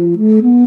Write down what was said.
Mm-hmm.